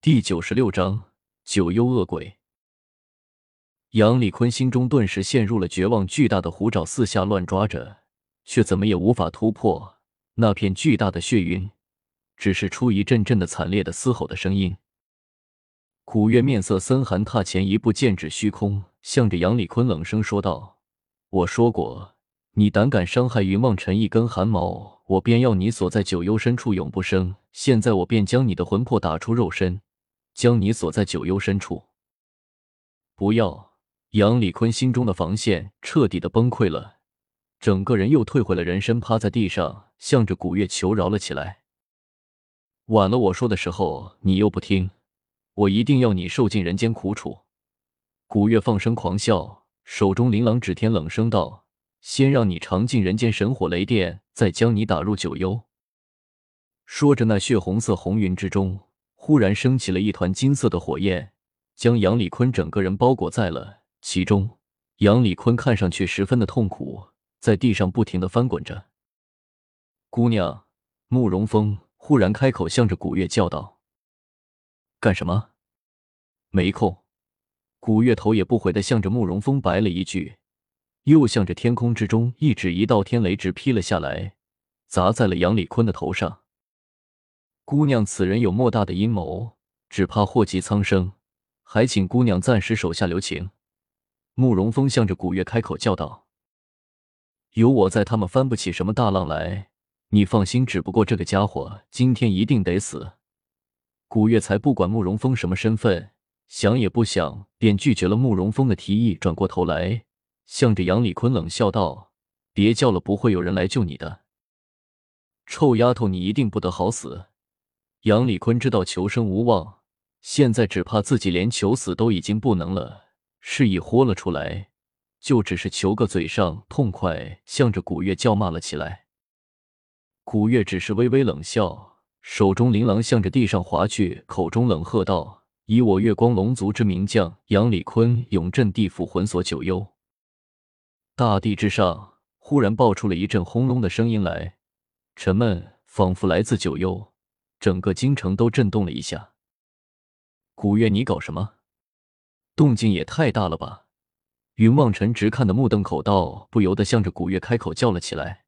第九十六章九幽恶鬼。杨礼坤心中顿时陷入了绝望，巨大的虎爪四下乱抓着，却怎么也无法突破那片巨大的血云，只是出一阵阵的惨烈的嘶吼的声音。古月面色森寒，踏前一步，剑指虚空，向着杨礼坤冷声说道：“我说过，你胆敢伤害云望尘一根汗毛，我便要你锁在九幽深处永不生。现在我便将你的魂魄打出肉身。”将你锁在九幽深处，不要！杨礼坤心中的防线彻底的崩溃了，整个人又退回了人身，趴在地上，向着古月求饶了起来。晚了，我说的时候你又不听，我一定要你受尽人间苦楚！古月放声狂笑，手中琳琅指天，冷声道：“先让你尝尽人间神火雷电，再将你打入九幽。”说着，那血红色红云之中。忽然升起了一团金色的火焰，将杨礼坤整个人包裹在了其中。杨礼坤看上去十分的痛苦，在地上不停的翻滚着。姑娘，慕容峰忽然开口，向着古月叫道：“干什么？没空。”古月头也不回的向着慕容峰白了一句，又向着天空之中一指，一道天雷直劈了下来，砸在了杨礼坤的头上。姑娘，此人有莫大的阴谋，只怕祸及苍生，还请姑娘暂时手下留情。慕容峰向着古月开口叫道：“有我在，他们翻不起什么大浪来。你放心，只不过这个家伙今天一定得死。”古月才不管慕容峰什么身份，想也不想便拒绝了慕容峰的提议，转过头来，向着杨礼坤冷笑道：“别叫了，不会有人来救你的。臭丫头，你一定不得好死。”杨礼坤知道求生无望，现在只怕自己连求死都已经不能了，示意豁了出来，就只是求个嘴上痛快，向着古月叫骂了起来。古月只是微微冷笑，手中琳琅向着地上划去，口中冷喝道：“以我月光龙族之名将杨礼坤，永镇地府魂锁九幽。”大地之上忽然爆出了一阵轰隆的声音来，沉闷，仿佛来自九幽。整个京城都震动了一下。古月，你搞什么？动静也太大了吧！云望尘直看得目瞪口呆，不由得向着古月开口叫了起来：“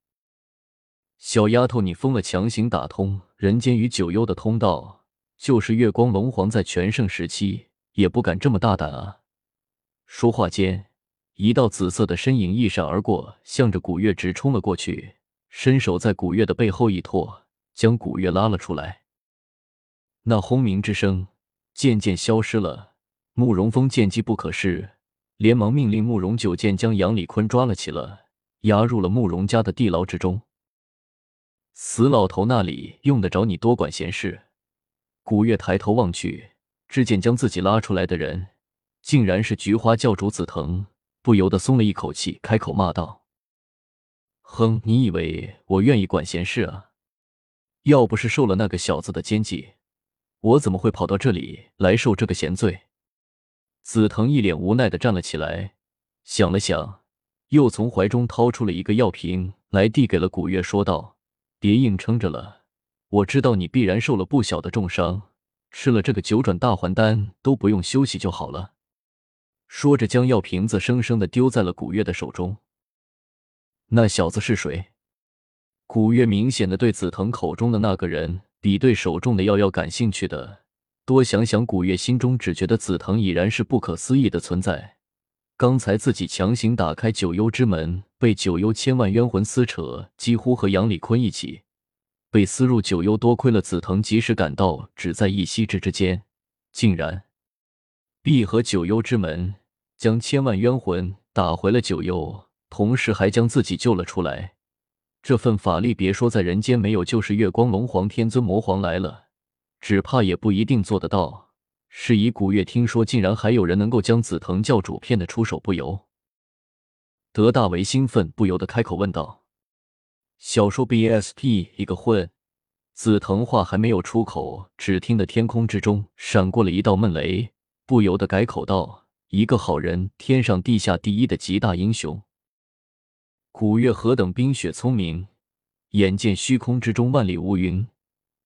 小丫头，你疯了！强行打通人间与九幽的通道，就是月光龙皇在全盛时期也不敢这么大胆啊！”说话间，一道紫色的身影一闪而过，向着古月直冲了过去，伸手在古月的背后一托，将古月拉了出来。那轰鸣之声渐渐消失了。慕容峰见机不可失，连忙命令慕容九剑将杨礼坤抓了起来，押入了慕容家的地牢之中。死老头那里用得着你多管闲事？古月抬头望去，只见将自己拉出来的人，竟然是菊花教主紫藤，不由得松了一口气，开口骂道：“哼，你以为我愿意管闲事啊？要不是受了那个小子的奸计。”我怎么会跑到这里来受这个闲罪？紫藤一脸无奈的站了起来，想了想，又从怀中掏出了一个药瓶来，递给了古月，说道：“别硬撑着了，我知道你必然受了不小的重伤，吃了这个九转大还丹都不用休息就好了。”说着，将药瓶子生生的丢在了古月的手中。那小子是谁？古月明显的对紫藤口中的那个人。比对手中的药要感兴趣的多，想想古月心中只觉得紫藤已然是不可思议的存在。刚才自己强行打开九幽之门，被九幽千万冤魂撕扯，几乎和杨礼坤一起被撕入九幽。多亏了紫藤及时赶到，只在一夕之之间，竟然闭合九幽之门，将千万冤魂打回了九幽，同时还将自己救了出来。这份法力，别说在人间没有，就是月光龙皇、天尊魔皇来了，只怕也不一定做得到。是以古月听说，竟然还有人能够将紫藤教主骗得出手，不由得大为兴奋，不由得开口问道：“小说 BSP 一个混！”紫藤话还没有出口，只听得天空之中闪过了一道闷雷，不由得改口道：“一个好人，天上地下第一的极大英雄。”古月何等冰雪聪明，眼见虚空之中万里无云，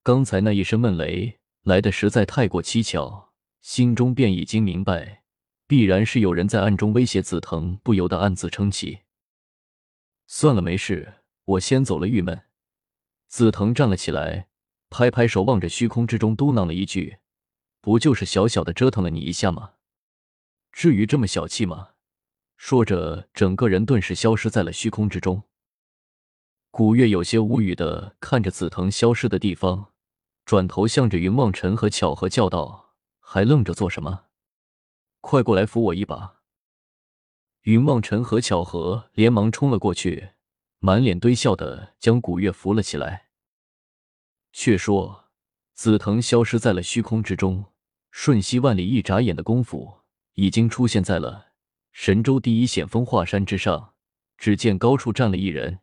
刚才那一声闷雷来的实在太过蹊跷，心中便已经明白，必然是有人在暗中威胁紫藤，不由得暗自称奇。算了，没事，我先走了。郁闷。紫藤站了起来，拍拍手，望着虚空之中，嘟囔了一句：“不就是小小的折腾了你一下吗？至于这么小气吗？”说着，整个人顿时消失在了虚空之中。古月有些无语的看着紫藤消失的地方。转头向着云望尘和巧合叫道：“还愣着做什么？快过来扶我一把！”云望尘和巧合连忙冲了过去，满脸堆笑的将古月扶了起来。却说紫藤消失在了虚空之中，瞬息万里，一眨眼的功夫，已经出现在了神州第一险峰华山之上。只见高处站了一人，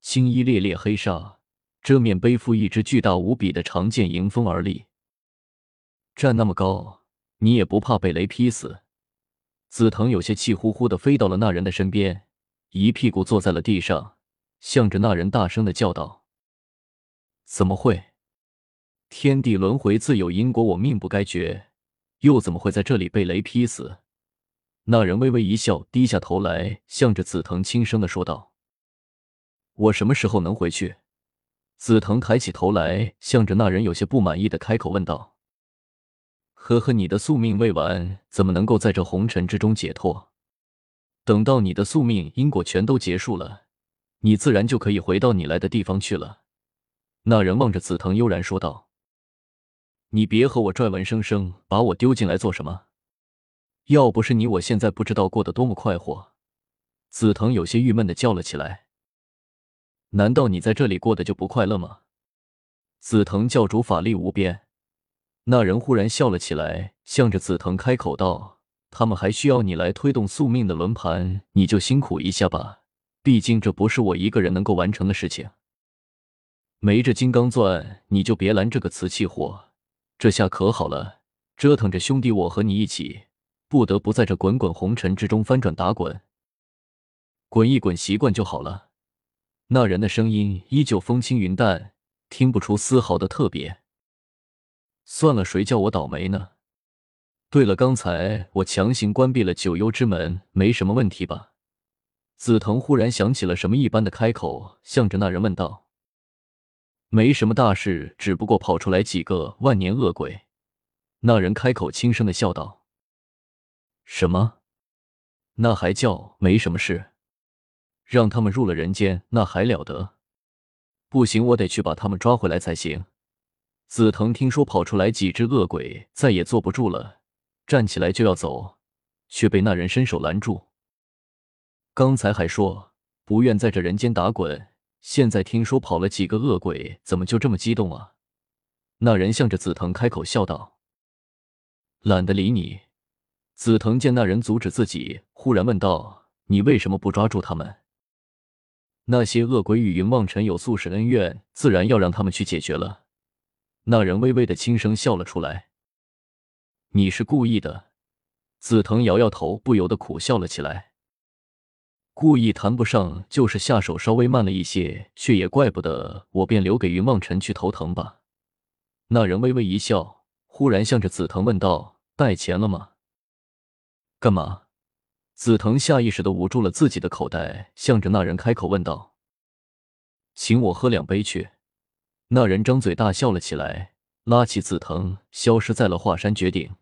青衣猎猎黑纱。遮面背负一支巨大无比的长剑，迎风而立。站那么高，你也不怕被雷劈死？紫藤有些气呼呼的飞到了那人的身边，一屁股坐在了地上，向着那人大声的叫道：“怎么会？天地轮回自有因果，我命不该绝，又怎么会在这里被雷劈死？”那人微微一笑，低下头来，向着紫藤轻声的说道：“我什么时候能回去？”紫藤抬起头来，向着那人有些不满意的开口问道：“呵呵，你的宿命未完，怎么能够在这红尘之中解脱？等到你的宿命因果全都结束了，你自然就可以回到你来的地方去了。”那人望着紫藤悠然说道：“你别和我拽文生生，把我丢进来做什么？要不是你，我现在不知道过得多么快活。”紫藤有些郁闷的叫了起来。难道你在这里过得就不快乐吗？紫藤教主法力无边，那人忽然笑了起来，向着紫藤开口道：“他们还需要你来推动宿命的轮盘，你就辛苦一下吧。毕竟这不是我一个人能够完成的事情。没这金刚钻，你就别拦这个瓷器活。这下可好了，折腾着兄弟我和你一起，不得不在这滚滚红尘之中翻转打滚，滚一滚习惯就好了。”那人的声音依旧风轻云淡，听不出丝毫的特别。算了，谁叫我倒霉呢？对了，刚才我强行关闭了九幽之门，没什么问题吧？紫藤忽然想起了什么一般的开口，向着那人问道：“没什么大事，只不过跑出来几个万年恶鬼。”那人开口轻声的笑道：“什么？那还叫没什么事？”让他们入了人间，那还了得！不行，我得去把他们抓回来才行。紫藤听说跑出来几只恶鬼，再也坐不住了，站起来就要走，却被那人伸手拦住。刚才还说不愿在这人间打滚，现在听说跑了几个恶鬼，怎么就这么激动啊？那人向着紫藤开口笑道：“懒得理你。”紫藤见那人阻止自己，忽然问道：“你为什么不抓住他们？”那些恶鬼与云望尘有宿世恩怨，自然要让他们去解决了。那人微微的轻声笑了出来：“你是故意的。”紫藤摇摇头，不由得苦笑了起来。故意谈不上，就是下手稍微慢了一些，却也怪不得我，便留给云望尘去头疼吧。那人微微一笑，忽然向着紫藤问道：“带钱了吗？干嘛？”紫藤下意识的捂住了自己的口袋，向着那人开口问道：“请我喝两杯去。”那人张嘴大笑了起来，拉起紫藤，消失在了华山绝顶。